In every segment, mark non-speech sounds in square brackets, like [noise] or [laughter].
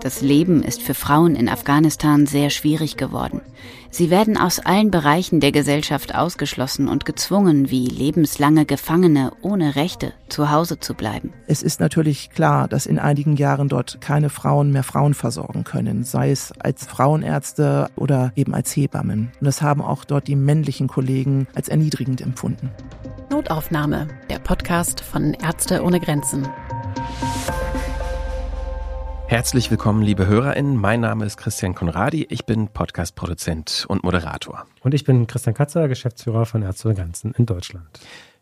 Das Leben ist für Frauen in Afghanistan sehr schwierig geworden. Sie werden aus allen Bereichen der Gesellschaft ausgeschlossen und gezwungen, wie lebenslange Gefangene ohne Rechte zu Hause zu bleiben. Es ist natürlich klar, dass in einigen Jahren dort keine Frauen mehr Frauen versorgen können, sei es als Frauenärzte oder eben als Hebammen. Und das haben auch dort die männlichen Kollegen als erniedrigend empfunden. Notaufnahme, der Podcast von Ärzte ohne Grenzen. Herzlich willkommen, liebe HörerInnen. Mein Name ist Christian Konradi. Ich bin Podcast-Produzent und Moderator. Und ich bin Christian Katzer, Geschäftsführer von Ärzte ohne Grenzen in Deutschland.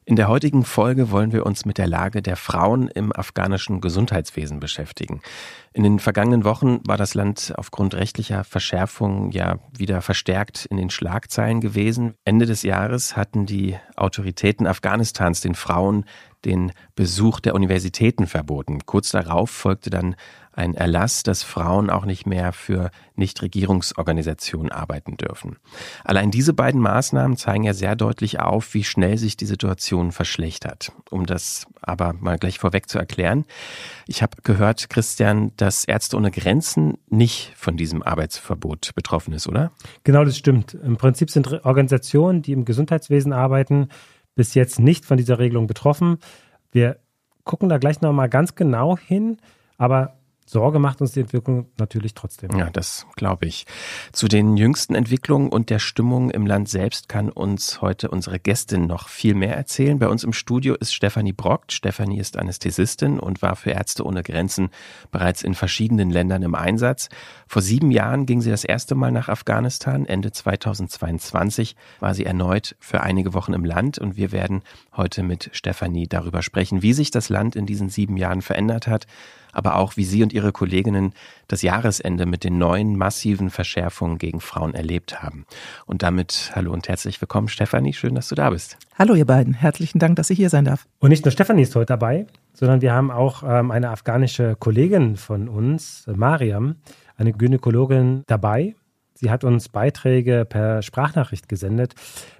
In der heutigen Folge wollen wir uns mit der Lage der Frauen im afghanischen Gesundheitswesen beschäftigen. In den vergangenen Wochen war das Land aufgrund rechtlicher Verschärfungen ja wieder verstärkt in den Schlagzeilen gewesen. Ende des Jahres hatten die Autoritäten Afghanistans den Frauen den Besuch der Universitäten verboten. Kurz darauf folgte dann ein Erlass, dass Frauen auch nicht mehr für Nichtregierungsorganisationen arbeiten dürfen. Allein diese beiden Maßnahmen zeigen ja sehr deutlich auf, wie schnell sich die Situation verschlechtert. Um das aber mal gleich vorweg zu erklären. Ich habe gehört, Christian, dass Ärzte ohne Grenzen nicht von diesem Arbeitsverbot betroffen ist, oder? Genau, das stimmt. Im Prinzip sind Organisationen, die im Gesundheitswesen arbeiten, bis jetzt nicht von dieser Regelung betroffen. Wir gucken da gleich nochmal ganz genau hin, aber Sorge macht uns die Entwicklung natürlich trotzdem. Ja, das glaube ich. Zu den jüngsten Entwicklungen und der Stimmung im Land selbst kann uns heute unsere Gästin noch viel mehr erzählen. Bei uns im Studio ist Stefanie Brockt. Stefanie ist Anästhesistin und war für Ärzte ohne Grenzen bereits in verschiedenen Ländern im Einsatz. Vor sieben Jahren ging sie das erste Mal nach Afghanistan. Ende 2022 war sie erneut für einige Wochen im Land und wir werden heute mit Stefanie darüber sprechen, wie sich das Land in diesen sieben Jahren verändert hat, aber auch wie Sie und Ihre Kolleginnen das Jahresende mit den neuen massiven Verschärfungen gegen Frauen erlebt haben. Und damit hallo und herzlich willkommen, Stefanie. Schön, dass du da bist. Hallo, ihr beiden. Herzlichen Dank, dass ich hier sein darf. Und nicht nur Stefanie ist heute dabei, sondern wir haben auch ähm, eine afghanische Kollegin von uns, Mariam, eine Gynäkologin dabei. Sie hat uns Beiträge per Sprachnachricht gesendet.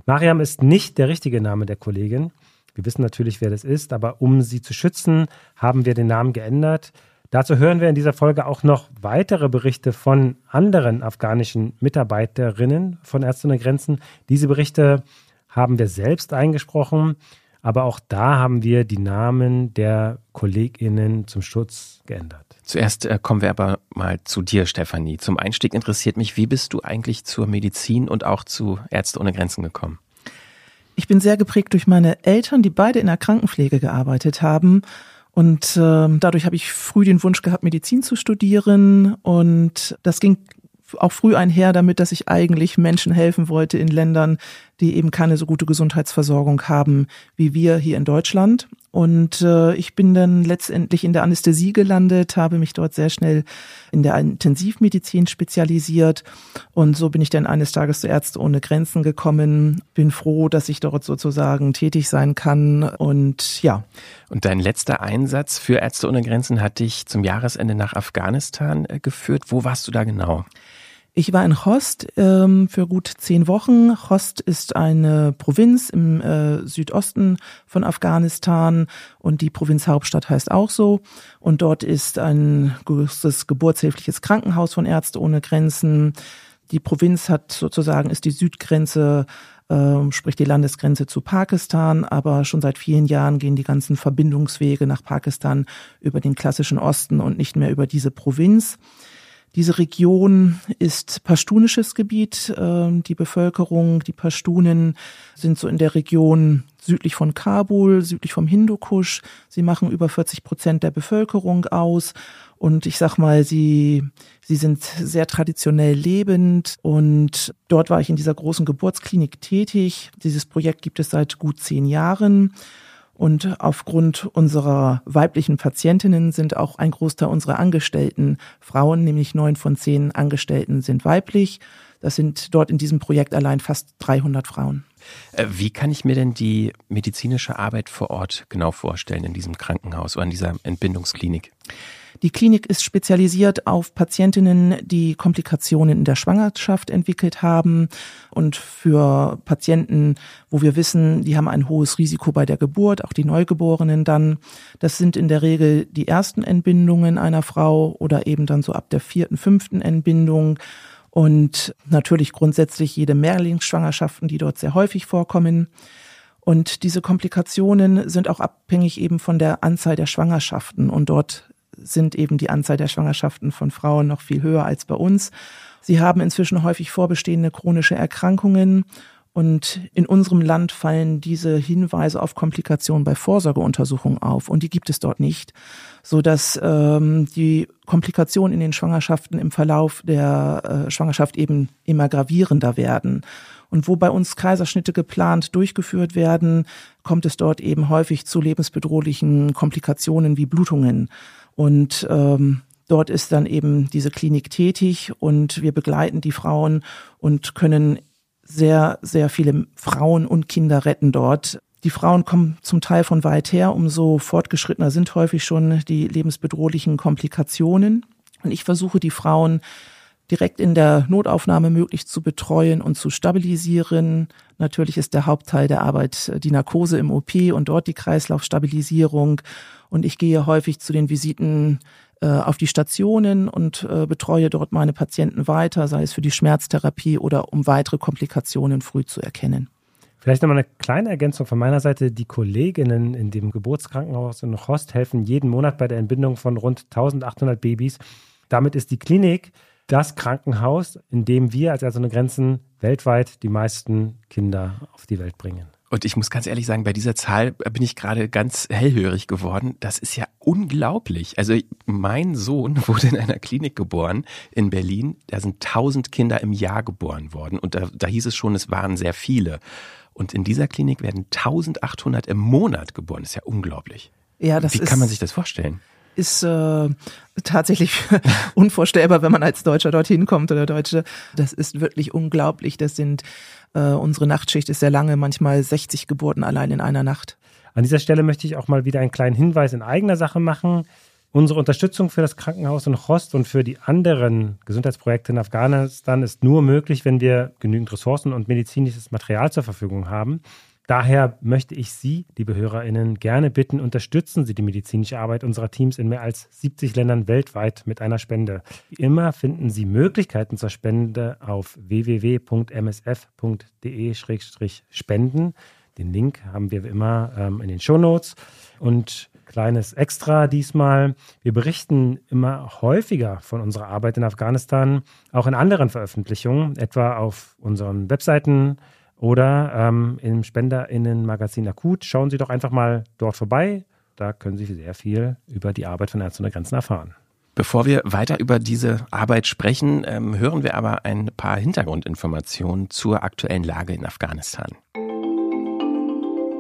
Mariam ist nicht der richtige Name der Kollegin. Wir wissen natürlich, wer das ist, aber um sie zu schützen, haben wir den Namen geändert. Dazu hören wir in dieser Folge auch noch weitere Berichte von anderen afghanischen Mitarbeiterinnen von Ärzte ohne Grenzen. Diese Berichte haben wir selbst eingesprochen, aber auch da haben wir die Namen der KollegInnen zum Schutz geändert. Zuerst äh, kommen wir aber mal zu dir, Stefanie. Zum Einstieg interessiert mich, wie bist du eigentlich zur Medizin und auch zu Ärzte ohne Grenzen gekommen? Ich bin sehr geprägt durch meine Eltern, die beide in der Krankenpflege gearbeitet haben. Und äh, dadurch habe ich früh den Wunsch gehabt, Medizin zu studieren. Und das ging auch früh einher damit, dass ich eigentlich Menschen helfen wollte in Ländern, die eben keine so gute Gesundheitsversorgung haben wie wir hier in Deutschland. Und äh, ich bin dann letztendlich in der Anästhesie gelandet, habe mich dort sehr schnell in der Intensivmedizin spezialisiert. Und so bin ich dann eines Tages zu Ärzte ohne Grenzen gekommen. Bin froh, dass ich dort sozusagen tätig sein kann. Und ja. Und dein letzter Einsatz für Ärzte ohne Grenzen hat dich zum Jahresende nach Afghanistan äh, geführt. Wo warst du da genau? Ich war in Host ähm, für gut zehn Wochen. Host ist eine Provinz im äh, Südosten von Afghanistan und die Provinzhauptstadt heißt auch so. Und dort ist ein großes geburtshilfliches Krankenhaus von Ärzte ohne Grenzen. Die Provinz hat sozusagen ist die Südgrenze ähm, sprich die Landesgrenze zu Pakistan, aber schon seit vielen Jahren gehen die ganzen Verbindungswege nach Pakistan über den klassischen Osten und nicht mehr über diese Provinz. Diese Region ist pashtunisches Gebiet. Ähm, die Bevölkerung, die Pashtunen sind so in der Region südlich von Kabul, südlich vom Hindukusch. Sie machen über 40 Prozent der Bevölkerung aus. Und ich sag mal, sie, sie sind sehr traditionell lebend. Und dort war ich in dieser großen Geburtsklinik tätig. Dieses Projekt gibt es seit gut zehn Jahren. Und aufgrund unserer weiblichen Patientinnen sind auch ein Großteil unserer Angestellten Frauen, nämlich neun von zehn Angestellten sind weiblich. Das sind dort in diesem Projekt allein fast 300 Frauen. Äh, wie kann ich mir denn die medizinische Arbeit vor Ort genau vorstellen in diesem Krankenhaus oder in dieser Entbindungsklinik? Die Klinik ist spezialisiert auf Patientinnen, die Komplikationen in der Schwangerschaft entwickelt haben und für Patienten, wo wir wissen, die haben ein hohes Risiko bei der Geburt, auch die Neugeborenen dann. Das sind in der Regel die ersten Entbindungen einer Frau oder eben dann so ab der vierten, fünften Entbindung und natürlich grundsätzlich jede Mehrlingsschwangerschaften, die dort sehr häufig vorkommen. Und diese Komplikationen sind auch abhängig eben von der Anzahl der Schwangerschaften. Und dort sind eben die Anzahl der Schwangerschaften von Frauen noch viel höher als bei uns. Sie haben inzwischen häufig vorbestehende chronische Erkrankungen. Und in unserem Land fallen diese Hinweise auf Komplikationen bei Vorsorgeuntersuchungen auf. Und die gibt es dort nicht, so dass ähm, die Komplikationen in den Schwangerschaften im Verlauf der äh, Schwangerschaft eben immer gravierender werden. Und wo bei uns Kaiserschnitte geplant durchgeführt werden, kommt es dort eben häufig zu lebensbedrohlichen Komplikationen wie Blutungen. Und ähm, dort ist dann eben diese Klinik tätig und wir begleiten die Frauen und können sehr, sehr viele Frauen und Kinder retten dort. Die Frauen kommen zum Teil von weit her, umso fortgeschrittener sind häufig schon die lebensbedrohlichen Komplikationen. Und ich versuche die Frauen direkt in der Notaufnahme möglichst zu betreuen und zu stabilisieren. Natürlich ist der Hauptteil der Arbeit äh, die Narkose im OP und dort die Kreislaufstabilisierung. Und ich gehe häufig zu den Visiten äh, auf die Stationen und äh, betreue dort meine Patienten weiter, sei es für die Schmerztherapie oder um weitere Komplikationen früh zu erkennen. Vielleicht nochmal eine kleine Ergänzung von meiner Seite. Die Kolleginnen in dem Geburtskrankenhaus in Rost helfen jeden Monat bei der Entbindung von rund 1800 Babys. Damit ist die Klinik das Krankenhaus, in dem wir als Ärzte ohne Grenzen weltweit die meisten Kinder auf die Welt bringen. Und ich muss ganz ehrlich sagen, bei dieser Zahl bin ich gerade ganz hellhörig geworden. Das ist ja unglaublich. Also mein Sohn [laughs] wurde in einer Klinik geboren in Berlin. Da sind tausend Kinder im Jahr geboren worden. Und da, da hieß es schon, es waren sehr viele. Und in dieser Klinik werden 1800 im Monat geboren. Das ist ja unglaublich. Ja, das Wie kann man sich das vorstellen? Ist äh, tatsächlich [laughs] unvorstellbar, wenn man als Deutscher dorthin kommt oder Deutsche. Das ist wirklich unglaublich. Das sind äh, unsere Nachtschicht ist sehr lange, manchmal 60 Geburten allein in einer Nacht. An dieser Stelle möchte ich auch mal wieder einen kleinen Hinweis in eigener Sache machen. Unsere Unterstützung für das Krankenhaus in Khost und für die anderen Gesundheitsprojekte in Afghanistan ist nur möglich, wenn wir genügend Ressourcen und medizinisches Material zur Verfügung haben. Daher möchte ich Sie, liebe HörerInnen, gerne bitten, unterstützen Sie die medizinische Arbeit unserer Teams in mehr als 70 Ländern weltweit mit einer Spende. Wie immer finden Sie Möglichkeiten zur Spende auf www.msf.de-spenden. Den Link haben wir wie immer ähm, in den Shownotes. Und kleines Extra diesmal. Wir berichten immer häufiger von unserer Arbeit in Afghanistan, auch in anderen Veröffentlichungen, etwa auf unseren Webseiten, oder ähm, im SpenderInnen-Magazin Akut. Schauen Sie doch einfach mal dort vorbei. Da können Sie sehr viel über die Arbeit von Ärzte ohne Grenzen erfahren. Bevor wir weiter über diese Arbeit sprechen, ähm, hören wir aber ein paar Hintergrundinformationen zur aktuellen Lage in Afghanistan.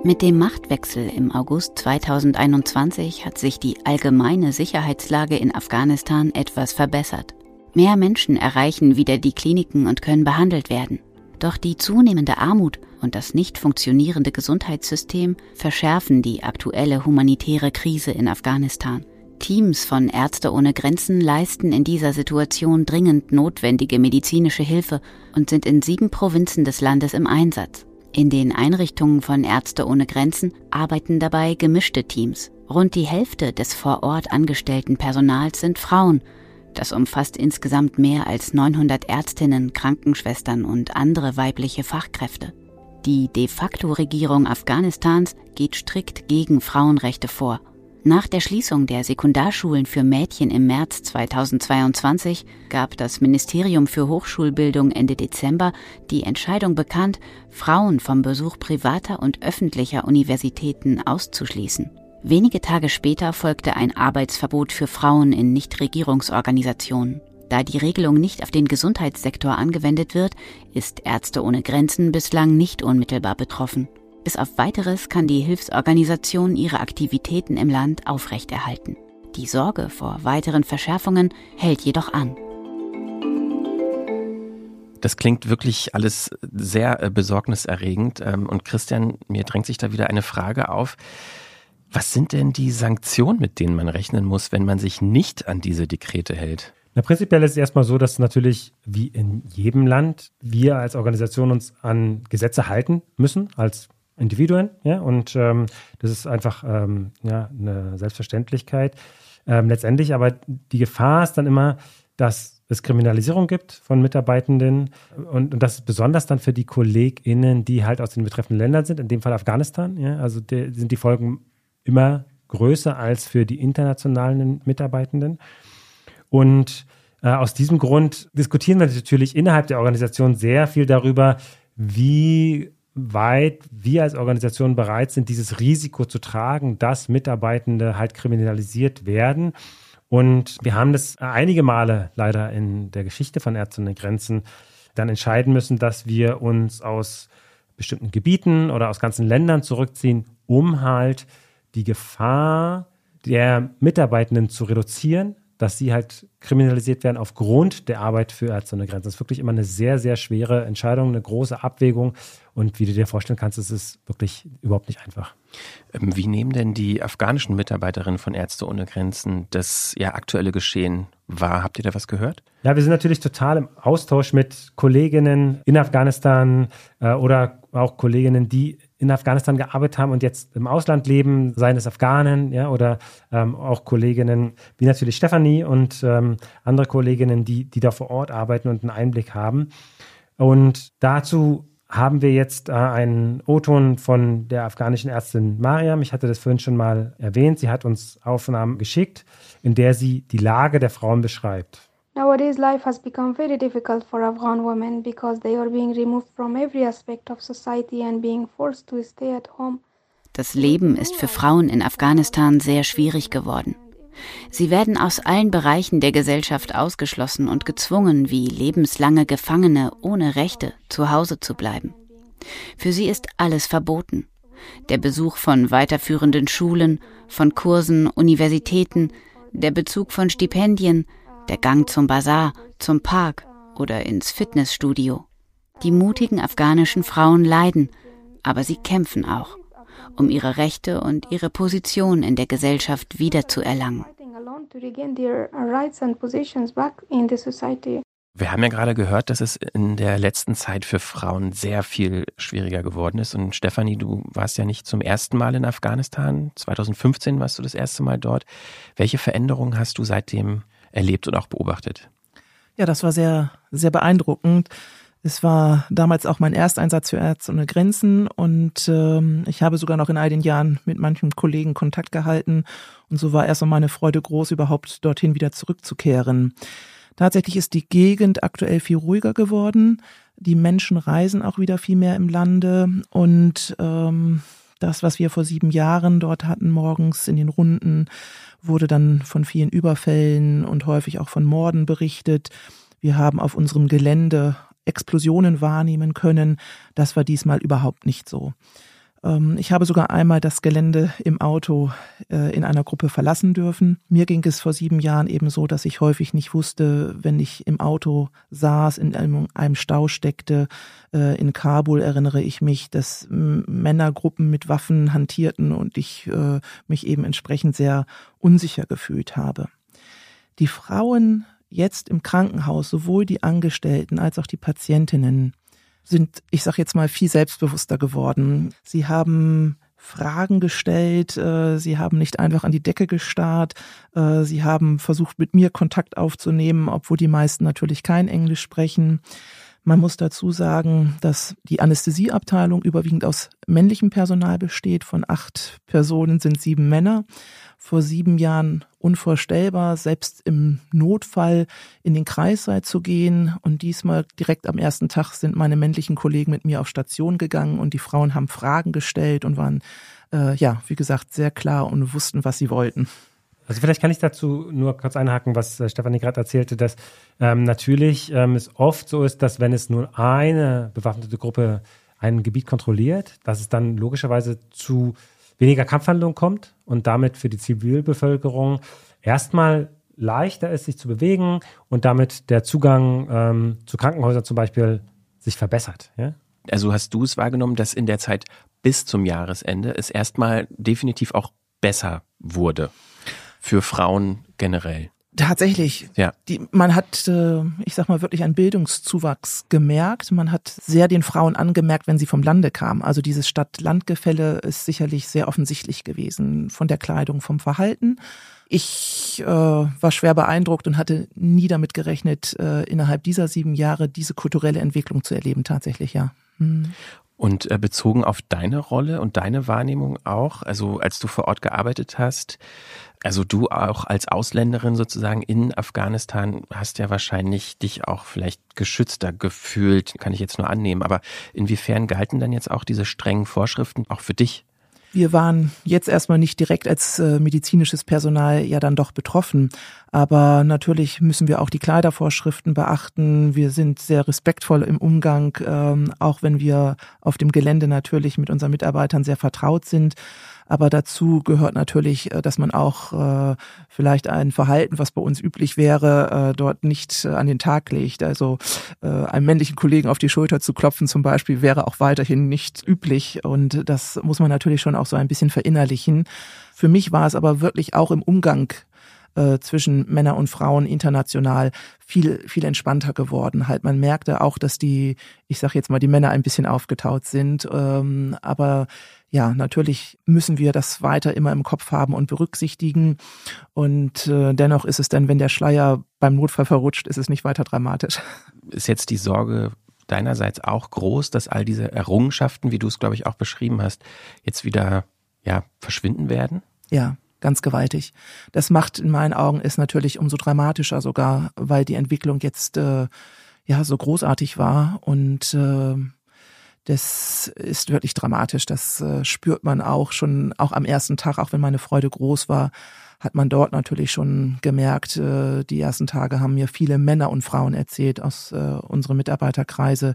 Mit dem Machtwechsel im August 2021 hat sich die allgemeine Sicherheitslage in Afghanistan etwas verbessert. Mehr Menschen erreichen wieder die Kliniken und können behandelt werden. Doch die zunehmende Armut und das nicht funktionierende Gesundheitssystem verschärfen die aktuelle humanitäre Krise in Afghanistan. Teams von Ärzte ohne Grenzen leisten in dieser Situation dringend notwendige medizinische Hilfe und sind in sieben Provinzen des Landes im Einsatz. In den Einrichtungen von Ärzte ohne Grenzen arbeiten dabei gemischte Teams. Rund die Hälfte des vor Ort angestellten Personals sind Frauen das umfasst insgesamt mehr als 900 Ärztinnen, Krankenschwestern und andere weibliche Fachkräfte. Die de facto Regierung Afghanistans geht strikt gegen Frauenrechte vor. Nach der Schließung der Sekundarschulen für Mädchen im März 2022 gab das Ministerium für Hochschulbildung Ende Dezember die Entscheidung bekannt, Frauen vom Besuch privater und öffentlicher Universitäten auszuschließen. Wenige Tage später folgte ein Arbeitsverbot für Frauen in Nichtregierungsorganisationen. Da die Regelung nicht auf den Gesundheitssektor angewendet wird, ist Ärzte ohne Grenzen bislang nicht unmittelbar betroffen. Bis auf weiteres kann die Hilfsorganisation ihre Aktivitäten im Land aufrechterhalten. Die Sorge vor weiteren Verschärfungen hält jedoch an. Das klingt wirklich alles sehr äh, besorgniserregend. Ähm, und Christian, mir drängt sich da wieder eine Frage auf. Was sind denn die Sanktionen, mit denen man rechnen muss, wenn man sich nicht an diese Dekrete hält? Na, prinzipiell ist es erstmal so, dass natürlich wie in jedem Land wir als Organisation uns an Gesetze halten müssen, als Individuen. Ja? Und ähm, das ist einfach ähm, ja, eine Selbstverständlichkeit. Ähm, letztendlich aber die Gefahr ist dann immer, dass es Kriminalisierung gibt von Mitarbeitenden und, und das besonders dann für die KollegInnen, die halt aus den betreffenden Ländern sind, in dem Fall Afghanistan. Ja? Also die, sind die Folgen immer größer als für die internationalen Mitarbeitenden. Und äh, aus diesem Grund diskutieren wir natürlich innerhalb der Organisation sehr viel darüber, wie weit wir als Organisation bereit sind, dieses Risiko zu tragen, dass Mitarbeitende halt kriminalisiert werden. Und wir haben das einige Male leider in der Geschichte von Ärzte ohne Grenzen dann entscheiden müssen, dass wir uns aus bestimmten Gebieten oder aus ganzen Ländern zurückziehen, um halt die Gefahr der Mitarbeitenden zu reduzieren, dass sie halt kriminalisiert werden aufgrund der Arbeit für Ärzte ohne Grenzen. Das ist wirklich immer eine sehr, sehr schwere Entscheidung, eine große Abwägung. Und wie du dir vorstellen kannst, ist es wirklich überhaupt nicht einfach. Ähm, wie nehmen denn die afghanischen Mitarbeiterinnen von Ärzte ohne Grenzen das ja aktuelle Geschehen wahr? Habt ihr da was gehört? Ja, wir sind natürlich total im Austausch mit Kolleginnen in Afghanistan äh, oder auch Kolleginnen, die in Afghanistan gearbeitet haben und jetzt im Ausland leben, seien es Afghanen, ja, oder ähm, auch Kolleginnen wie natürlich Stefanie und ähm, andere Kolleginnen, die, die da vor Ort arbeiten und einen Einblick haben. Und dazu haben wir jetzt äh, einen O-Ton von der afghanischen Ärztin Mariam. Ich hatte das vorhin schon mal erwähnt. Sie hat uns Aufnahmen geschickt, in der sie die Lage der Frauen beschreibt. Nowadays, life has become very difficult for Afghan women because they are being removed from every aspect of society and being forced to stay at home. Das Leben ist für Frauen in Afghanistan sehr schwierig geworden. Sie werden aus allen Bereichen der Gesellschaft ausgeschlossen und gezwungen, wie lebenslange Gefangene ohne Rechte zu Hause zu bleiben. Für sie ist alles verboten. Der Besuch von weiterführenden Schulen, von Kursen, Universitäten, der Bezug von Stipendien, der Gang zum Bazar, zum Park oder ins Fitnessstudio. Die mutigen afghanischen Frauen leiden, aber sie kämpfen auch, um ihre Rechte und ihre Position in der Gesellschaft wiederzuerlangen. Wir haben ja gerade gehört, dass es in der letzten Zeit für Frauen sehr viel schwieriger geworden ist. Und Stefanie, du warst ja nicht zum ersten Mal in Afghanistan. 2015 warst du das erste Mal dort. Welche Veränderungen hast du seitdem erlebt und auch beobachtet? Ja, das war sehr, sehr beeindruckend. Es war damals auch mein Ersteinsatz für Ärzte ohne Grenzen und ähm, ich habe sogar noch in all den Jahren mit manchen Kollegen Kontakt gehalten und so war erst einmal meine Freude groß, überhaupt dorthin wieder zurückzukehren. Tatsächlich ist die Gegend aktuell viel ruhiger geworden. Die Menschen reisen auch wieder viel mehr im Lande und ähm, das, was wir vor sieben Jahren dort hatten, morgens in den Runden, wurde dann von vielen Überfällen und häufig auch von Morden berichtet. Wir haben auf unserem Gelände Explosionen wahrnehmen können. Das war diesmal überhaupt nicht so. Ähm, ich habe sogar einmal das Gelände im Auto äh, in einer Gruppe verlassen dürfen. Mir ging es vor sieben Jahren eben so, dass ich häufig nicht wusste, wenn ich im Auto saß, in einem, Stau steckte. Äh, in Kabul erinnere ich mich, dass Männergruppen mit Waffen hantierten und ich äh, mich eben entsprechend sehr unsicher gefühlt habe. Die Frauen jetzt im Krankenhaus, sowohl die Angestellten als auch die Patientinnen, sind, ich sag jetzt mal, viel selbstbewusster geworden. Sie haben Fragen gestellt, äh, sie haben nicht einfach an die Decke gestarrt, äh, sie haben versucht, mit mir Kontakt aufzunehmen, obwohl die meisten natürlich kein Englisch sprechen. Man muss dazu sagen, dass die Anästhesieabteilung überwiegend aus männlichem Personal besteht. Von acht Personen sind sieben Männer vor sieben Jahren unvorstellbar, selbst im Notfall in den Kreissaal zu gehen. Und diesmal direkt am ersten Tag sind meine männlichen Kollegen mit mir auf Station gegangen und die Frauen haben Fragen gestellt und waren, äh, ja, wie gesagt, sehr klar und wussten, was sie wollten. Also vielleicht kann ich dazu nur kurz einhaken, was äh, Stefanie gerade erzählte, dass ähm, natürlich ähm, es oft so ist, dass wenn es nur eine bewaffnete Gruppe ein Gebiet kontrolliert, dass es dann logischerweise zu weniger Kampfhandlungen kommt und damit für die Zivilbevölkerung erstmal leichter ist, sich zu bewegen und damit der Zugang ähm, zu Krankenhäusern zum Beispiel sich verbessert. Ja? Also hast du es wahrgenommen, dass in der Zeit bis zum Jahresende es erstmal definitiv auch besser wurde für Frauen generell. Tatsächlich. Ja. Die, man hat, äh, ich sag mal, wirklich einen Bildungszuwachs gemerkt. Man hat sehr den Frauen angemerkt, wenn sie vom Lande kamen. Also dieses Stadt-Land-Gefälle ist sicherlich sehr offensichtlich gewesen von der Kleidung, vom Verhalten. Ich äh, war schwer beeindruckt und hatte nie damit gerechnet, äh, innerhalb dieser sieben Jahre diese kulturelle Entwicklung zu erleben, tatsächlich, ja. Hm. Und äh, bezogen auf deine Rolle und deine Wahrnehmung auch, also als du vor Ort gearbeitet hast, also du auch als Ausländerin sozusagen in Afghanistan hast ja wahrscheinlich dich auch vielleicht geschützter gefühlt, kann ich jetzt nur annehmen. Aber inwiefern galten dann jetzt auch diese strengen Vorschriften auch für dich? Wir waren jetzt erstmal nicht direkt als äh, medizinisches Personal ja dann doch betroffen. Aber natürlich müssen wir auch die Kleidervorschriften beachten. Wir sind sehr respektvoll im Umgang, ähm, auch wenn wir auf dem Gelände natürlich mit unseren Mitarbeitern sehr vertraut sind. Aber dazu gehört natürlich, äh, dass man auch äh, vielleicht ein Verhalten, was bei uns üblich wäre, äh, dort nicht an den Tag legt. Also einem männlichen Kollegen auf die Schulter zu klopfen zum Beispiel wäre auch weiterhin nicht üblich. Und das muss man natürlich schon auch so ein bisschen verinnerlichen. Für mich war es aber wirklich auch im Umgang zwischen Männer und Frauen international viel viel entspannter geworden. Halt, man merkte auch, dass die, ich sage jetzt mal, die Männer ein bisschen aufgetaut sind, ähm, aber ja, natürlich müssen wir das weiter immer im Kopf haben und berücksichtigen. Und äh, dennoch ist es dann, wenn der Schleier beim Notfall verrutscht, ist es nicht weiter dramatisch. Ist jetzt die Sorge deinerseits auch groß, dass all diese Errungenschaften, wie du es, glaube ich, auch beschrieben hast, jetzt wieder ja, verschwinden werden? Ja, ganz gewaltig. Das macht in meinen Augen es natürlich umso dramatischer sogar, weil die Entwicklung jetzt äh, ja so großartig war und äh, das ist wirklich dramatisch. Das äh, spürt man auch schon, auch am ersten Tag, auch wenn meine Freude groß war, hat man dort natürlich schon gemerkt, äh, die ersten Tage haben mir viele Männer und Frauen erzählt aus äh, unserem Mitarbeiterkreise,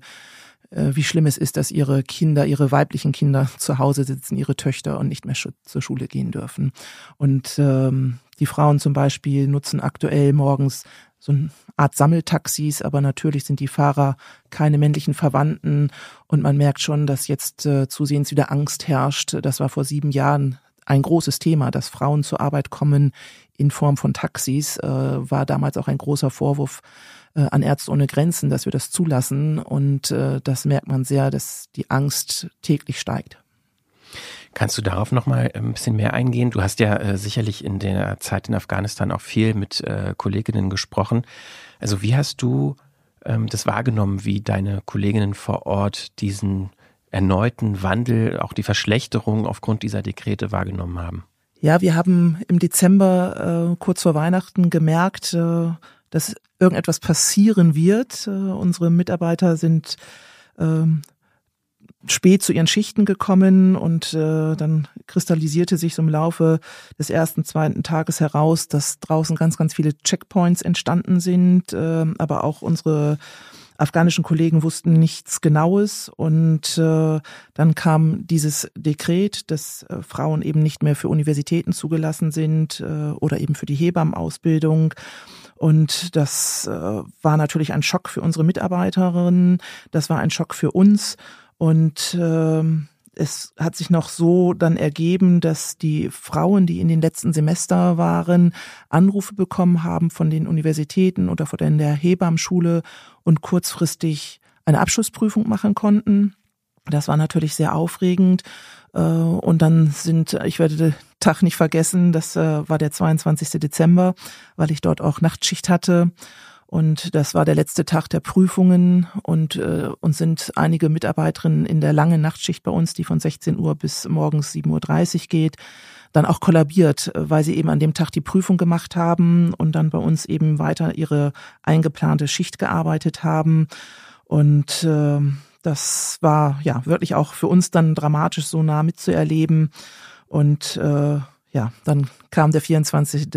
äh, wie schlimm es ist, dass ihre Kinder, ihre weiblichen Kinder [laughs] zu Hause sitzen, ihre Töchter und nicht mehr zur Schule gehen dürfen. Und ähm, die Frauen zum Beispiel nutzen aktuell morgens so eine Art Sammeltaxis, aber natürlich sind die Fahrer keine männlichen Verwandten und man merkt schon, dass jetzt äh, zusehends wieder Angst herrscht. Das war vor sieben Jahren ein großes Thema, dass Frauen zur Arbeit kommen in Form von Taxis, äh, war damals auch ein großer Vorwurf äh, an Ärzte ohne Grenzen, dass wir das zulassen und äh, das merkt man sehr, dass die Angst täglich steigt. Kannst du darauf noch mal äh, ein bisschen mehr eingehen? Du hast ja äh, sicherlich in der Zeit in Afghanistan auch viel mit äh, Kolleginnen gesprochen. Also wie hast du ähm, das wahrgenommen, wie deine Kolleginnen vor Ort diesen erneuten Wandel, auch die Verschlechterung aufgrund dieser Dekrete wahrgenommen haben? Ja, wir haben im Dezember äh, kurz vor Weihnachten gemerkt, äh, dass irgendetwas passieren wird. Äh, unsere Mitarbeiter sind ähm, spät zu ihren Schichten gekommen und äh, dann kristallisierte sich so im Laufe des ersten, zweiten Tages heraus, dass draußen ganz, ganz viele Checkpoints entstanden sind, äh, aber auch unsere afghanischen Kollegen wussten nichts Genaues und äh, dann kam dieses Dekret, dass äh, Frauen eben nicht mehr für Universitäten zugelassen sind äh, oder eben für die Hebammenausbildung. Und das äh, war natürlich ein Schock für unsere Mitarbeiterinnen, das war ein Schock für uns. Und äh, es hat sich noch so dann ergeben, dass die Frauen, die in den letzten Semester waren, Anrufe bekommen haben von den Universitäten oder von der Hebammschule und kurzfristig eine Abschlussprüfung machen konnten. Das war natürlich sehr aufregend. Äh, und dann sind, ich werde den Tag nicht vergessen, das äh, war der 22. Dezember, weil ich dort auch Nachtschicht hatte. Und das war der letzte Tag der Prüfungen und äh, uns sind einige Mitarbeiterinnen in der langen Nachtschicht bei uns, die von 16 Uhr bis morgens 7.30 Uhr geht, dann auch kollabiert, weil sie eben an dem Tag die Prüfung gemacht haben und dann bei uns eben weiter ihre eingeplante Schicht gearbeitet haben. Und äh, das war ja wirklich auch für uns dann dramatisch so nah mitzuerleben. Und äh, ja, dann kam der 24.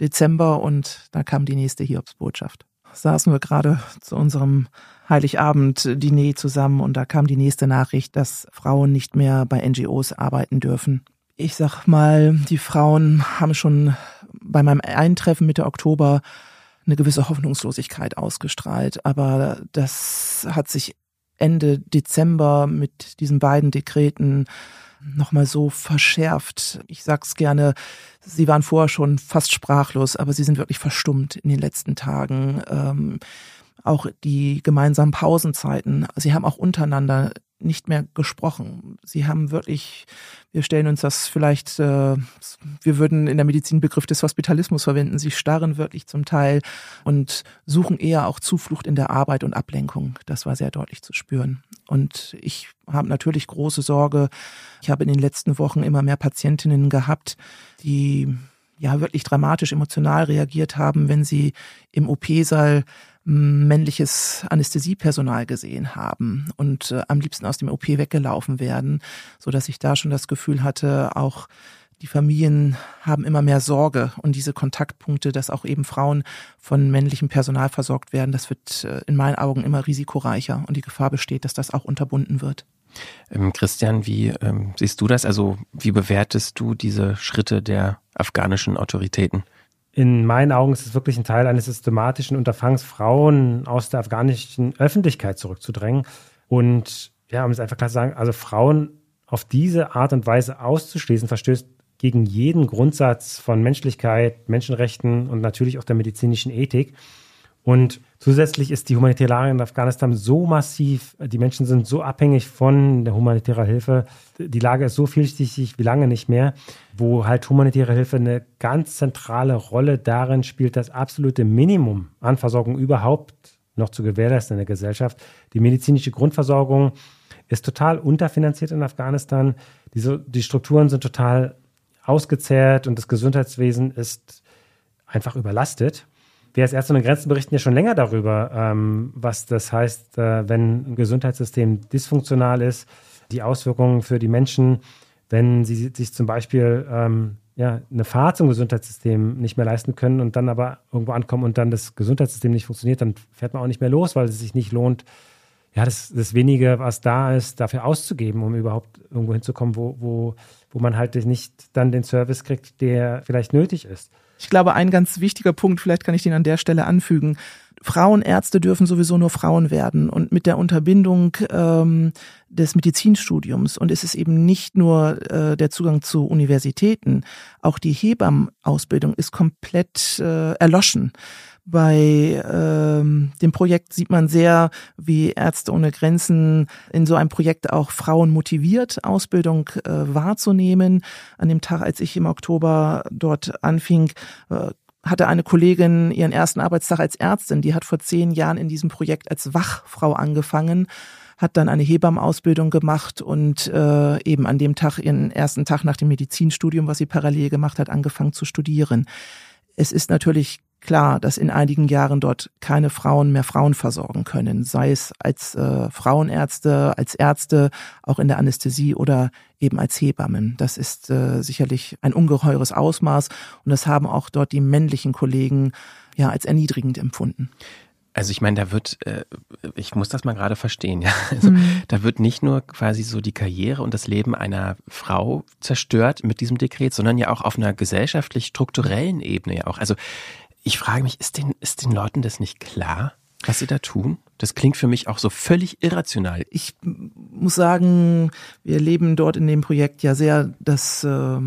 Dezember und da kam die nächste Hiobsbotschaft saßen wir gerade zu unserem Heiligabend-Diner zusammen und da kam die nächste Nachricht, dass Frauen nicht mehr bei NGOs arbeiten dürfen. Ich sag mal, die Frauen haben schon bei meinem Eintreffen Mitte Oktober eine gewisse Hoffnungslosigkeit ausgestrahlt, aber das hat sich Ende Dezember mit diesen beiden Dekreten nochmal so verschärft. Ich sag's gerne, sie waren vorher schon fast sprachlos, aber sie sind wirklich verstummt in den letzten Tagen. Ähm, auch die gemeinsamen Pausenzeiten. Sie haben auch untereinander nicht mehr gesprochen. Sie haben wirklich, wir stellen uns das vielleicht, äh, wir würden in der Medizin Begriff des Hospitalismus verwenden. Sie starren wirklich zum Teil und suchen eher auch Zuflucht in der Arbeit und Ablenkung. Das war sehr deutlich zu spüren. Und ich habe natürlich große Sorge. Ich habe in den letzten Wochen immer mehr Patientinnen gehabt, die ja wirklich dramatisch emotional reagiert haben, wenn sie im OP-Saal männliches Anästhesiepersonal gesehen haben und äh, am liebsten aus dem OP weggelaufen werden, so dass ich da schon das Gefühl hatte, auch die Familien haben immer mehr Sorge und diese Kontaktpunkte, dass auch eben Frauen von männlichem Personal versorgt werden, das wird äh, in meinen Augen immer risikoreicher und die Gefahr besteht, dass das auch unterbunden wird. Ähm, Christian, wie ähm, siehst du das? Also wie bewertest du diese Schritte der afghanischen Autoritäten? In meinen Augen ist es wirklich ein Teil eines systematischen Unterfangs, Frauen aus der afghanischen Öffentlichkeit zurückzudrängen. Und ja, um es einfach klar zu sagen, also Frauen auf diese Art und Weise auszuschließen, verstößt gegen jeden Grundsatz von Menschlichkeit, Menschenrechten und natürlich auch der medizinischen Ethik. Und zusätzlich ist die humanitäre Lage in Afghanistan so massiv, die Menschen sind so abhängig von der humanitären Hilfe. Die Lage ist so vielschichtig wie lange nicht mehr, wo halt humanitäre Hilfe eine ganz zentrale Rolle darin spielt, das absolute Minimum an Versorgung überhaupt noch zu gewährleisten in der Gesellschaft. Die medizinische Grundversorgung ist total unterfinanziert in Afghanistan. Die, die Strukturen sind total ausgezehrt und das Gesundheitswesen ist einfach überlastet wir als Ärzte ohne Grenzen berichten ja schon länger darüber, ähm, was das heißt, äh, wenn ein Gesundheitssystem dysfunktional ist, die Auswirkungen für die Menschen, wenn sie sich zum Beispiel ähm, ja, eine Fahrt zum Gesundheitssystem nicht mehr leisten können und dann aber irgendwo ankommen und dann das Gesundheitssystem nicht funktioniert, dann fährt man auch nicht mehr los, weil es sich nicht lohnt, ja, das, das Wenige, was da ist, dafür auszugeben, um überhaupt irgendwo hinzukommen, wo, wo, wo man halt nicht dann den Service kriegt, der vielleicht nötig ist. Ich glaube, ein ganz wichtiger Punkt, vielleicht kann ich den an der Stelle anfügen. Frauenärzte dürfen sowieso nur Frauen werden. Und mit der Unterbindung ähm, des Medizinstudiums und es ist eben nicht nur äh, der Zugang zu Universitäten, auch die Hebammenausbildung ist komplett äh, erloschen. Bei ähm, dem Projekt sieht man sehr, wie Ärzte ohne Grenzen in so einem Projekt auch Frauen motiviert, Ausbildung äh, wahrzunehmen. An dem Tag, als ich im Oktober dort anfing, äh, hatte eine Kollegin ihren ersten Arbeitstag als Ärztin. Die hat vor zehn Jahren in diesem Projekt als Wachfrau angefangen hat dann eine Hebammenausbildung gemacht und äh, eben an dem Tag, ihren ersten Tag nach dem Medizinstudium, was sie parallel gemacht hat, angefangen zu studieren. Es ist natürlich klar, dass in einigen Jahren dort keine Frauen mehr Frauen versorgen können, sei es als äh, Frauenärzte, als Ärzte, auch in der Anästhesie oder eben als Hebammen. Das ist äh, sicherlich ein ungeheures Ausmaß und das haben auch dort die männlichen Kollegen ja als erniedrigend empfunden. Also ich meine, da wird, äh, ich muss das mal gerade verstehen, [laughs] ja. Also mhm. da wird nicht nur quasi so die Karriere und das Leben einer Frau zerstört mit diesem Dekret, sondern ja auch auf einer gesellschaftlich strukturellen Ebene ja auch. Also ich frage mich, ist den, ist den Leuten das nicht klar, was sie da tun? Das klingt für mich auch so völlig irrational. Ich muss sagen, wir leben dort in dem Projekt ja sehr, dass äh,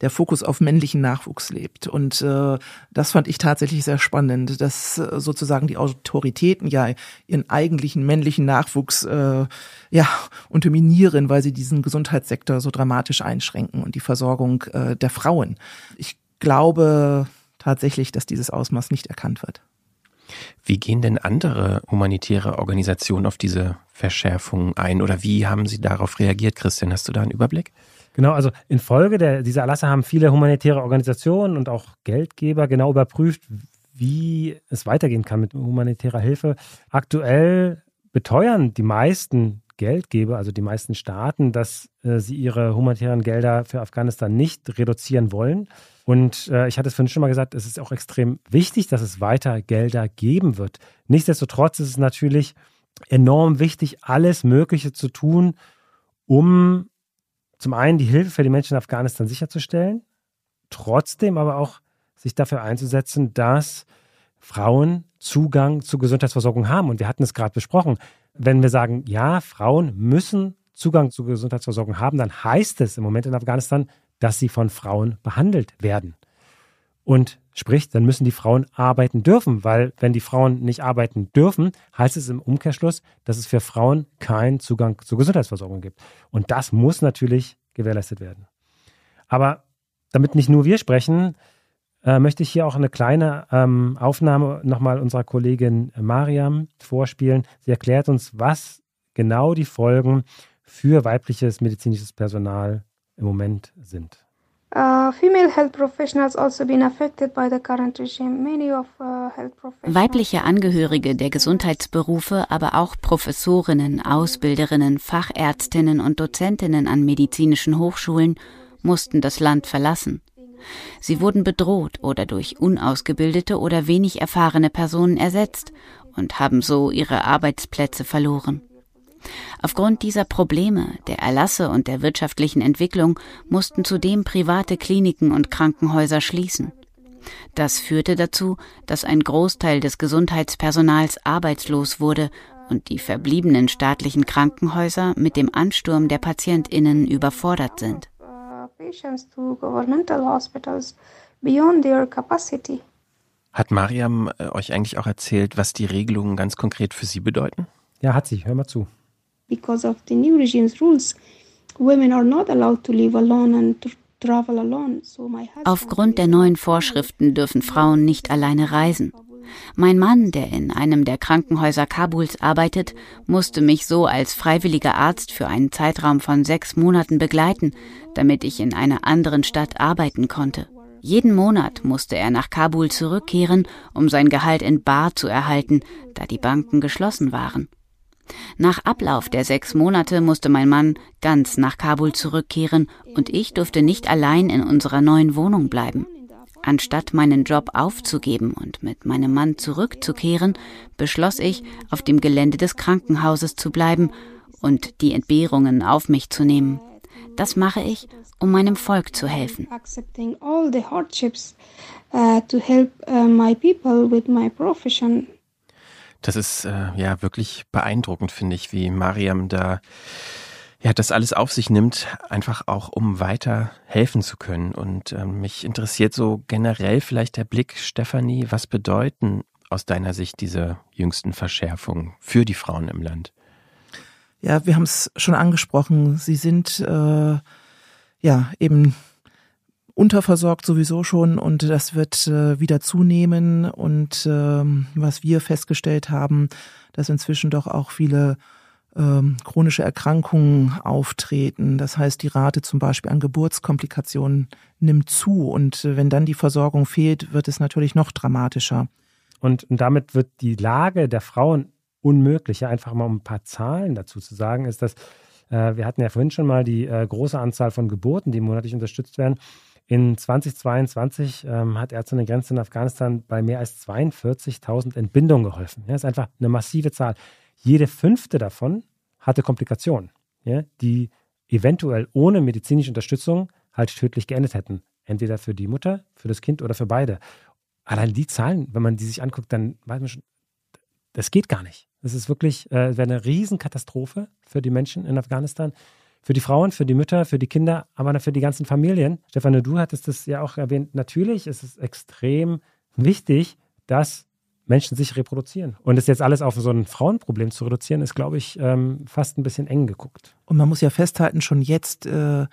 der Fokus auf männlichen Nachwuchs lebt. Und äh, das fand ich tatsächlich sehr spannend, dass äh, sozusagen die Autoritäten ja ihren eigentlichen männlichen Nachwuchs äh, ja unterminieren, weil sie diesen Gesundheitssektor so dramatisch einschränken und die Versorgung äh, der Frauen. Ich glaube, tatsächlich, dass dieses Ausmaß nicht erkannt wird. Wie gehen denn andere humanitäre Organisationen auf diese Verschärfung ein oder wie haben sie darauf reagiert, Christian? Hast du da einen Überblick? Genau, also infolge der, dieser Erlasse haben viele humanitäre Organisationen und auch Geldgeber genau überprüft, wie es weitergehen kann mit humanitärer Hilfe. Aktuell beteuern die meisten Geldgeber, also die meisten Staaten, dass äh, sie ihre humanitären Gelder für Afghanistan nicht reduzieren wollen. Und äh, ich hatte es vorhin schon mal gesagt, es ist auch extrem wichtig, dass es weiter Gelder geben wird. Nichtsdestotrotz ist es natürlich enorm wichtig, alles Mögliche zu tun, um zum einen die Hilfe für die Menschen in Afghanistan sicherzustellen, trotzdem aber auch sich dafür einzusetzen, dass Frauen Zugang zu Gesundheitsversorgung haben. Und wir hatten es gerade besprochen wenn wir sagen, ja, Frauen müssen Zugang zur Gesundheitsversorgung haben, dann heißt es im Moment in Afghanistan, dass sie von Frauen behandelt werden. Und sprich, dann müssen die Frauen arbeiten dürfen, weil wenn die Frauen nicht arbeiten dürfen, heißt es im Umkehrschluss, dass es für Frauen keinen Zugang zur Gesundheitsversorgung gibt. Und das muss natürlich gewährleistet werden. Aber damit nicht nur wir sprechen, äh, möchte ich hier auch eine kleine ähm, Aufnahme nochmal unserer Kollegin Mariam vorspielen. Sie erklärt uns, was genau die Folgen für weibliches medizinisches Personal im Moment sind. Uh, female health professionals also been affected by the current regime. Many of uh, health professionals Weibliche Angehörige der Gesundheitsberufe, aber auch Professorinnen, Ausbilderinnen, Fachärztinnen und Dozentinnen an medizinischen Hochschulen mussten das Land verlassen. Sie wurden bedroht oder durch unausgebildete oder wenig erfahrene Personen ersetzt und haben so ihre Arbeitsplätze verloren. Aufgrund dieser Probleme, der Erlasse und der wirtschaftlichen Entwicklung mussten zudem private Kliniken und Krankenhäuser schließen. Das führte dazu, dass ein Großteil des Gesundheitspersonals arbeitslos wurde und die verbliebenen staatlichen Krankenhäuser mit dem Ansturm der Patientinnen überfordert sind. Hat Mariam äh, euch eigentlich auch erzählt, was die Regelungen ganz konkret für sie bedeuten? Ja, hat sie. Hör mal zu because of the new regime's rules, women are not allowed to live alone and to travel alone. So my Aufgrund der neuen Vorschriften dürfen Frauen nicht alleine reisen. Mein Mann, der in einem der Krankenhäuser Kabuls arbeitet, musste mich so als freiwilliger Arzt für einen Zeitraum von sechs Monaten begleiten, damit ich in einer anderen Stadt arbeiten konnte. Jeden Monat musste er nach Kabul zurückkehren, um sein Gehalt in Bar zu erhalten, da die Banken geschlossen waren. Nach Ablauf der sechs Monate musste mein Mann ganz nach Kabul zurückkehren und ich durfte nicht allein in unserer neuen Wohnung bleiben. Anstatt meinen Job aufzugeben und mit meinem Mann zurückzukehren, beschloss ich, auf dem Gelände des Krankenhauses zu bleiben und die Entbehrungen auf mich zu nehmen. Das mache ich, um meinem Volk zu helfen. Uh, uh, das ist äh, ja wirklich beeindruckend, finde ich, wie Mariam da ja das alles auf sich nimmt, einfach auch um weiter helfen zu können. Und äh, mich interessiert so generell vielleicht der Blick, Stefanie, was bedeuten aus deiner Sicht diese jüngsten Verschärfungen für die Frauen im Land? Ja, wir haben es schon angesprochen. Sie sind äh, ja eben unterversorgt sowieso schon und das wird äh, wieder zunehmen. Und ähm, was wir festgestellt haben, dass inzwischen doch auch viele ähm, chronische Erkrankungen auftreten. Das heißt, die Rate zum Beispiel an Geburtskomplikationen nimmt zu. Und äh, wenn dann die Versorgung fehlt, wird es natürlich noch dramatischer. Und damit wird die Lage der Frauen unmöglicher. Einfach mal um ein paar Zahlen dazu zu sagen, ist, dass äh, wir hatten ja vorhin schon mal die äh, große Anzahl von Geburten, die monatlich unterstützt werden. In 2022 ähm, hat Ärzte ohne Grenzen in Afghanistan bei mehr als 42.000 Entbindungen geholfen. Ja, das ist einfach eine massive Zahl. Jede fünfte davon hatte Komplikationen, ja, die eventuell ohne medizinische Unterstützung halt tödlich geendet hätten. Entweder für die Mutter, für das Kind oder für beide. Allein die Zahlen, wenn man die sich anguckt, dann weiß man schon, das geht gar nicht. Das ist wirklich, äh, wäre eine Riesenkatastrophe für die Menschen in Afghanistan für die Frauen, für die Mütter, für die Kinder, aber für die ganzen Familien. Stefanie, du hattest das ja auch erwähnt. Natürlich ist es extrem wichtig, dass Menschen sich reproduzieren. Und es jetzt alles auf so ein Frauenproblem zu reduzieren, ist, glaube ich, ähm, fast ein bisschen eng geguckt. Und man muss ja festhalten, schon jetzt äh,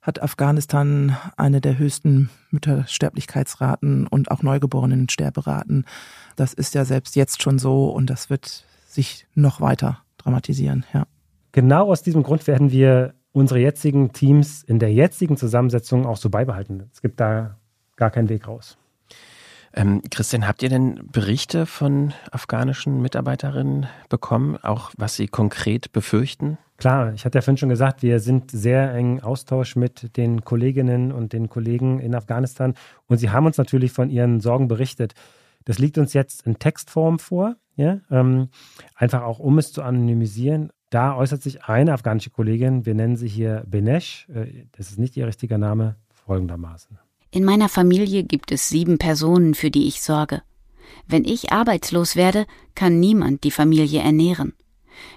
hat Afghanistan eine der höchsten Müttersterblichkeitsraten und auch neugeborenen Sterberaten. Das ist ja selbst jetzt schon so und das wird sich noch weiter dramatisieren, ja. Genau aus diesem Grund werden wir unsere jetzigen Teams in der jetzigen Zusammensetzung auch so beibehalten. Es gibt da gar keinen Weg raus. Ähm, Christian, habt ihr denn Berichte von afghanischen Mitarbeiterinnen bekommen, auch was sie konkret befürchten? Klar, ich hatte ja vorhin schon gesagt, wir sind sehr eng Austausch mit den Kolleginnen und den Kollegen in Afghanistan und sie haben uns natürlich von ihren Sorgen berichtet. Das liegt uns jetzt in Textform vor, ja, ähm, einfach auch um es zu anonymisieren. Da äußert sich eine afghanische Kollegin, wir nennen sie hier Benesh, äh, das ist nicht ihr richtiger Name, folgendermaßen. In meiner Familie gibt es sieben Personen, für die ich sorge. Wenn ich arbeitslos werde, kann niemand die Familie ernähren.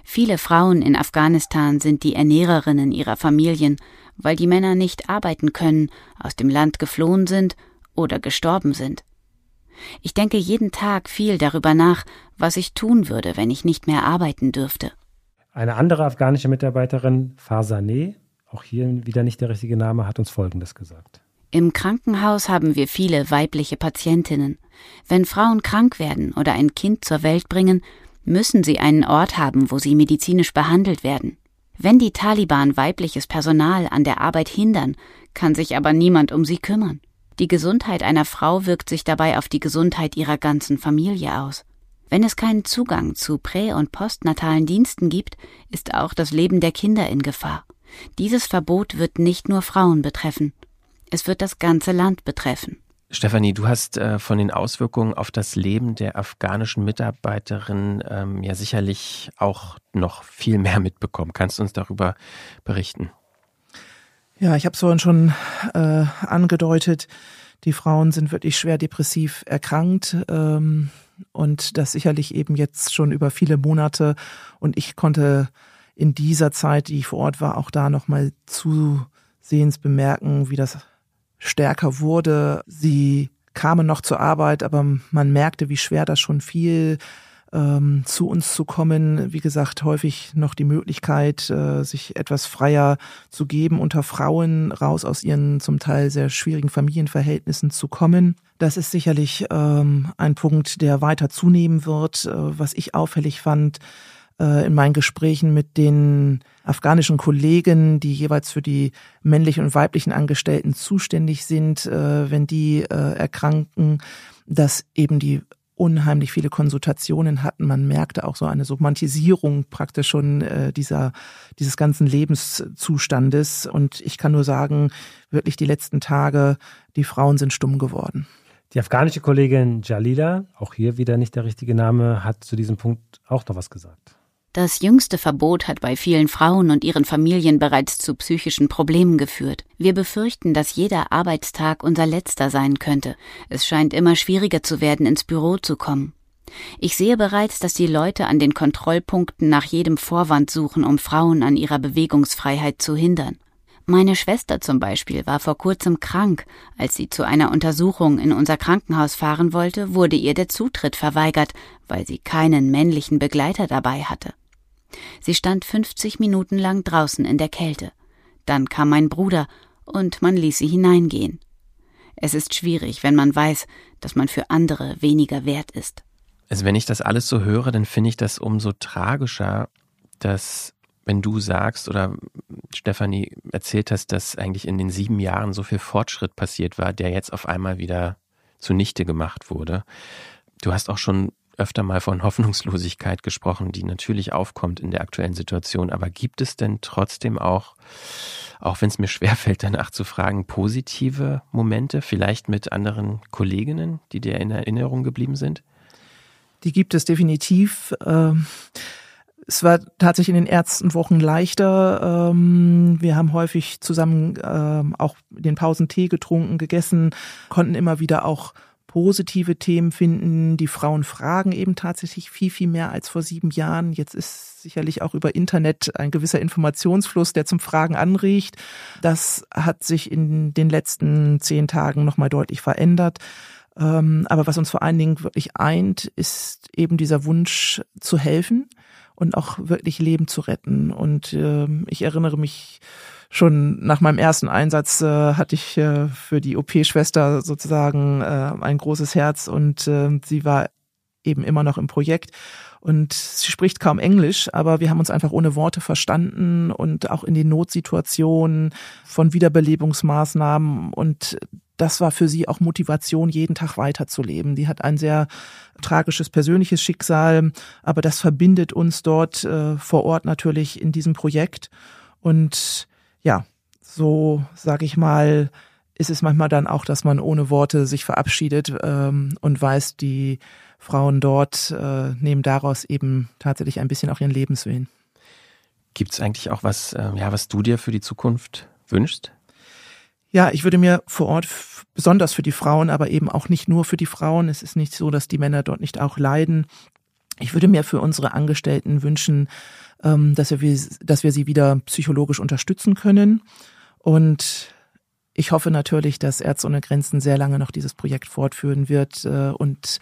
Viele Frauen in Afghanistan sind die Ernährerinnen ihrer Familien, weil die Männer nicht arbeiten können, aus dem Land geflohen sind oder gestorben sind. Ich denke jeden Tag viel darüber nach, was ich tun würde, wenn ich nicht mehr arbeiten dürfte. Eine andere afghanische Mitarbeiterin, Farzaneh, auch hier wieder nicht der richtige Name, hat uns Folgendes gesagt. Im Krankenhaus haben wir viele weibliche Patientinnen. Wenn Frauen krank werden oder ein Kind zur Welt bringen, müssen sie einen Ort haben, wo sie medizinisch behandelt werden. Wenn die Taliban weibliches Personal an der Arbeit hindern, kann sich aber niemand um sie kümmern. Die Gesundheit einer Frau wirkt sich dabei auf die Gesundheit ihrer ganzen Familie aus. Wenn es keinen Zugang zu prä- und postnatalen Diensten gibt, ist auch das Leben der Kinder in Gefahr. Dieses Verbot wird nicht nur Frauen betreffen, es wird das ganze Land betreffen. Stefanie, du hast äh, von den Auswirkungen auf das Leben der afghanischen Mitarbeiterin ähm, ja sicherlich auch noch viel mehr mitbekommen. Kannst du uns darüber berichten? Ja, ich habe es vorhin schon äh, angedeutet. Die Frauen sind wirklich schwer depressiv erkrankt ähm, und das sicherlich eben jetzt schon über viele Monate. Und ich konnte in dieser Zeit, die ich vor Ort war, auch da nochmal zusehends bemerken, wie das stärker wurde. Sie kamen noch zur Arbeit, aber man merkte, wie schwer das schon fiel, ähm, zu uns zu kommen. Wie gesagt, häufig noch die Möglichkeit, äh, sich etwas freier zu geben, unter Frauen raus aus ihren zum Teil sehr schwierigen Familienverhältnissen zu kommen. Das ist sicherlich ähm, ein Punkt, der weiter zunehmen wird. Äh, was ich auffällig fand, in meinen Gesprächen mit den afghanischen Kollegen, die jeweils für die männlichen und weiblichen Angestellten zuständig sind, äh, wenn die äh, erkranken, dass eben die unheimlich viele Konsultationen hatten. Man merkte auch so eine Romantisierung praktisch schon äh, dieser, dieses ganzen Lebenszustandes. Und ich kann nur sagen, wirklich die letzten Tage, die Frauen sind stumm geworden. Die afghanische Kollegin Jalila, auch hier wieder nicht der richtige Name, hat zu diesem Punkt auch noch was gesagt. Das jüngste Verbot hat bei vielen Frauen und ihren Familien bereits zu psychischen Problemen geführt. Wir befürchten, dass jeder Arbeitstag unser letzter sein könnte. Es scheint immer schwieriger zu werden, ins Büro zu kommen. Ich sehe bereits, dass die Leute an den Kontrollpunkten nach jedem Vorwand suchen, um Frauen an ihrer Bewegungsfreiheit zu hindern. Meine Schwester zum Beispiel war vor kurzem krank. Als sie zu einer Untersuchung in unser Krankenhaus fahren wollte, wurde ihr der Zutritt verweigert, weil sie keinen männlichen Begleiter dabei hatte. Sie stand 50 Minuten lang draußen in der Kälte. Dann kam mein Bruder und man ließ sie hineingehen. Es ist schwierig, wenn man weiß, dass man für andere weniger wert ist. Also wenn ich das alles so höre, dann finde ich das umso tragischer, dass wenn du sagst oder Stefanie erzählt hast, dass eigentlich in den sieben Jahren so viel Fortschritt passiert war, der jetzt auf einmal wieder zunichte gemacht wurde. Du hast auch schon öfter mal von Hoffnungslosigkeit gesprochen, die natürlich aufkommt in der aktuellen Situation. Aber gibt es denn trotzdem auch, auch wenn es mir schwerfällt, danach zu fragen, positive Momente, vielleicht mit anderen Kolleginnen, die dir in Erinnerung geblieben sind? Die gibt es definitiv. Ähm, es war tatsächlich in den ersten Wochen leichter. Ähm, wir haben häufig zusammen ähm, auch den Pausen Tee getrunken, gegessen, konnten immer wieder auch positive Themen finden. Die Frauen fragen eben tatsächlich viel, viel mehr als vor sieben Jahren. Jetzt ist sicherlich auch über Internet ein gewisser Informationsfluss, der zum Fragen anregt. Das hat sich in den letzten zehn Tagen nochmal deutlich verändert. Ähm, aber was uns vor allen Dingen wirklich eint, ist eben dieser Wunsch zu helfen und auch wirklich Leben zu retten. Und ähm, ich erinnere mich schon nach meinem ersten Einsatz äh, hatte ich äh, für die OP-Schwester sozusagen äh, ein großes Herz und äh, sie war eben immer noch im Projekt. Und sie spricht kaum Englisch, aber wir haben uns einfach ohne Worte verstanden und auch in den Notsituationen von Wiederbelebungsmaßnahmen. Und das war für sie auch Motivation, jeden Tag weiterzuleben. Die hat ein sehr tragisches persönliches Schicksal, aber das verbindet uns dort äh, vor Ort natürlich in diesem Projekt. Und ja, so sage ich mal, ist es manchmal dann auch, dass man ohne Worte sich verabschiedet ähm, und weiß, die Frauen dort äh, nehmen daraus eben tatsächlich ein bisschen auch ihren Lebenswillen. Gibt es eigentlich auch was, äh, ja, was du dir für die Zukunft wünschst? Ja, ich würde mir vor Ort besonders für die Frauen, aber eben auch nicht nur für die Frauen. Es ist nicht so, dass die Männer dort nicht auch leiden. Ich würde mir für unsere Angestellten wünschen, ähm, dass wir, dass wir sie wieder psychologisch unterstützen können. Und ich hoffe natürlich, dass Ärzte ohne Grenzen sehr lange noch dieses Projekt fortführen wird äh, und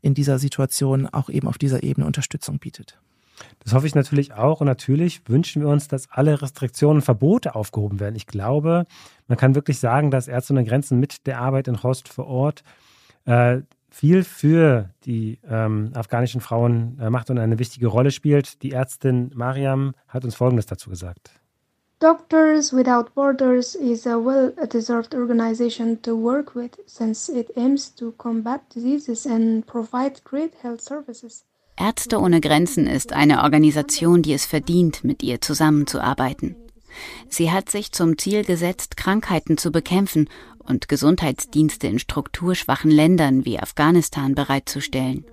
in dieser Situation auch eben auf dieser Ebene Unterstützung bietet. Das hoffe ich natürlich auch. Und natürlich wünschen wir uns, dass alle Restriktionen und Verbote aufgehoben werden. Ich glaube, man kann wirklich sagen, dass Ärzte ohne Grenzen mit der Arbeit in Host vor Ort äh, viel für die ähm, afghanischen Frauen äh, macht und eine wichtige Rolle spielt. Die Ärztin Mariam hat uns Folgendes dazu gesagt. Doctors Without Borders is a well-deserved organization to work with since it aims to combat diseases and provide great health services. Ärzte ohne Grenzen ist eine Organisation, die es verdient, mit ihr zusammenzuarbeiten. Sie hat sich zum Ziel gesetzt, Krankheiten zu bekämpfen und Gesundheitsdienste in strukturschwachen Ländern wie Afghanistan bereitzustellen,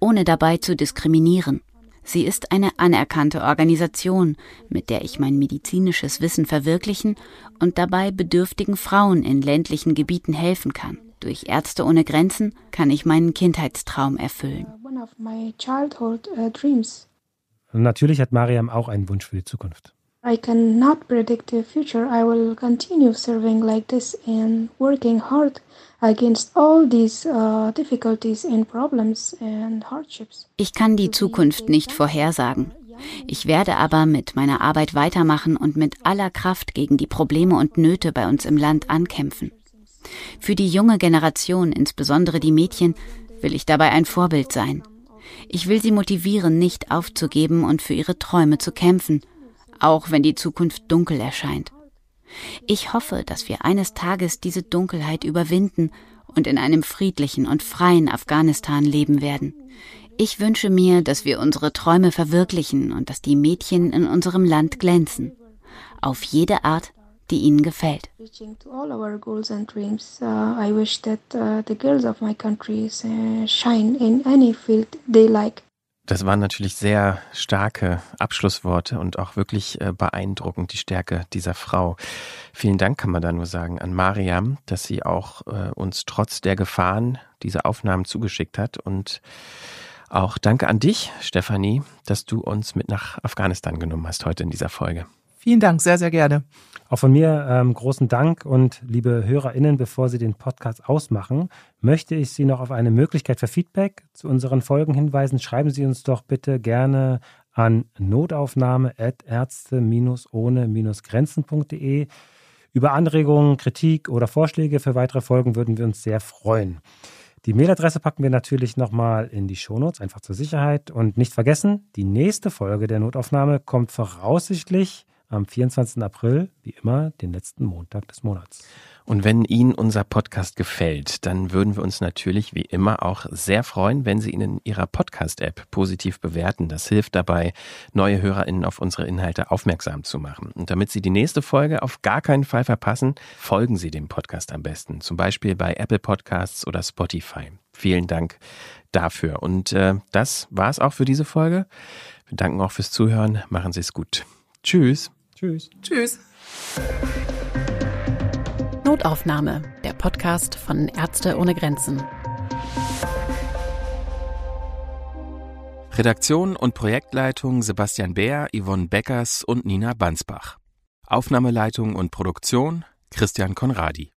ohne dabei zu diskriminieren. Sie ist eine anerkannte Organisation, mit der ich mein medizinisches Wissen verwirklichen und dabei bedürftigen Frauen in ländlichen Gebieten helfen kann. Durch Ärzte ohne Grenzen kann ich meinen Kindheitstraum erfüllen. Uh, natürlich hat Mariam auch einen Wunsch für die Zukunft. I cannot predict the future. I will continue serving like this and working hard against all these uh, difficulties and problems and hardships. Ich kann die Zukunft nicht vorhersagen. Ich werde aber mit meiner Arbeit weitermachen und mit aller Kraft gegen die Probleme und Nöte bei uns im Land ankämpfen. Für die junge Generation, insbesondere die Mädchen, will ich dabei ein Vorbild sein. Ich will sie motivieren, nicht aufzugeben und für ihre Träume zu kämpfen auch wenn die Zukunft dunkel erscheint. Ich hoffe, dass wir eines Tages diese Dunkelheit überwinden und in einem friedlichen und freien Afghanistan leben werden. Ich wünsche mir, dass wir unsere Träume verwirklichen und dass die Mädchen in unserem Land glänzen. Auf jede Art, die ihnen gefällt. Das waren natürlich sehr starke Abschlussworte und auch wirklich äh, beeindruckend, die Stärke dieser Frau. Vielen Dank, kann man da nur sagen, an Mariam, dass sie auch äh, uns trotz der Gefahren diese Aufnahmen zugeschickt hat. Und auch danke an dich, Stefanie, dass du uns mit nach Afghanistan genommen hast heute in dieser Folge. Vielen Dank, sehr, sehr gerne. Auch von mir ähm, großen Dank und liebe HörerInnen, bevor Sie den Podcast ausmachen, möchte ich Sie noch auf eine Möglichkeit für Feedback zu unseren Folgen hinweisen. Schreiben Sie uns doch bitte gerne an notaufnahme.ärzte-ohne-grenzen.de. Über Anregungen, Kritik oder Vorschläge für weitere Folgen würden wir uns sehr freuen. Die Mailadresse packen wir natürlich nochmal in die Shownotes, einfach zur Sicherheit. Und nicht vergessen, die nächste Folge der Notaufnahme kommt voraussichtlich am 24. April, wie immer, den letzten Montag des Monats. Und wenn Ihnen unser Podcast gefällt, dann würden wir uns natürlich wie immer auch sehr freuen, wenn Sie ihn in Ihrer Podcast-App positiv bewerten. Das hilft dabei, neue HörerInnen auf unsere Inhalte aufmerksam zu machen. Und damit Sie die nächste Folge auf gar keinen Fall verpassen, folgen Sie dem Podcast am besten. Zum Beispiel bei Apple Podcasts oder Spotify. Vielen Dank dafür. Und äh, das war's auch für diese Folge. Wir danken auch fürs Zuhören. Machen Sie es gut. Tschüss. Tschüss. Tschüss. Notaufnahme, der Podcast von Ärzte ohne Grenzen. Redaktion und Projektleitung Sebastian Beer, Yvonne Beckers und Nina Bansbach. Aufnahmeleitung und Produktion Christian Konradi.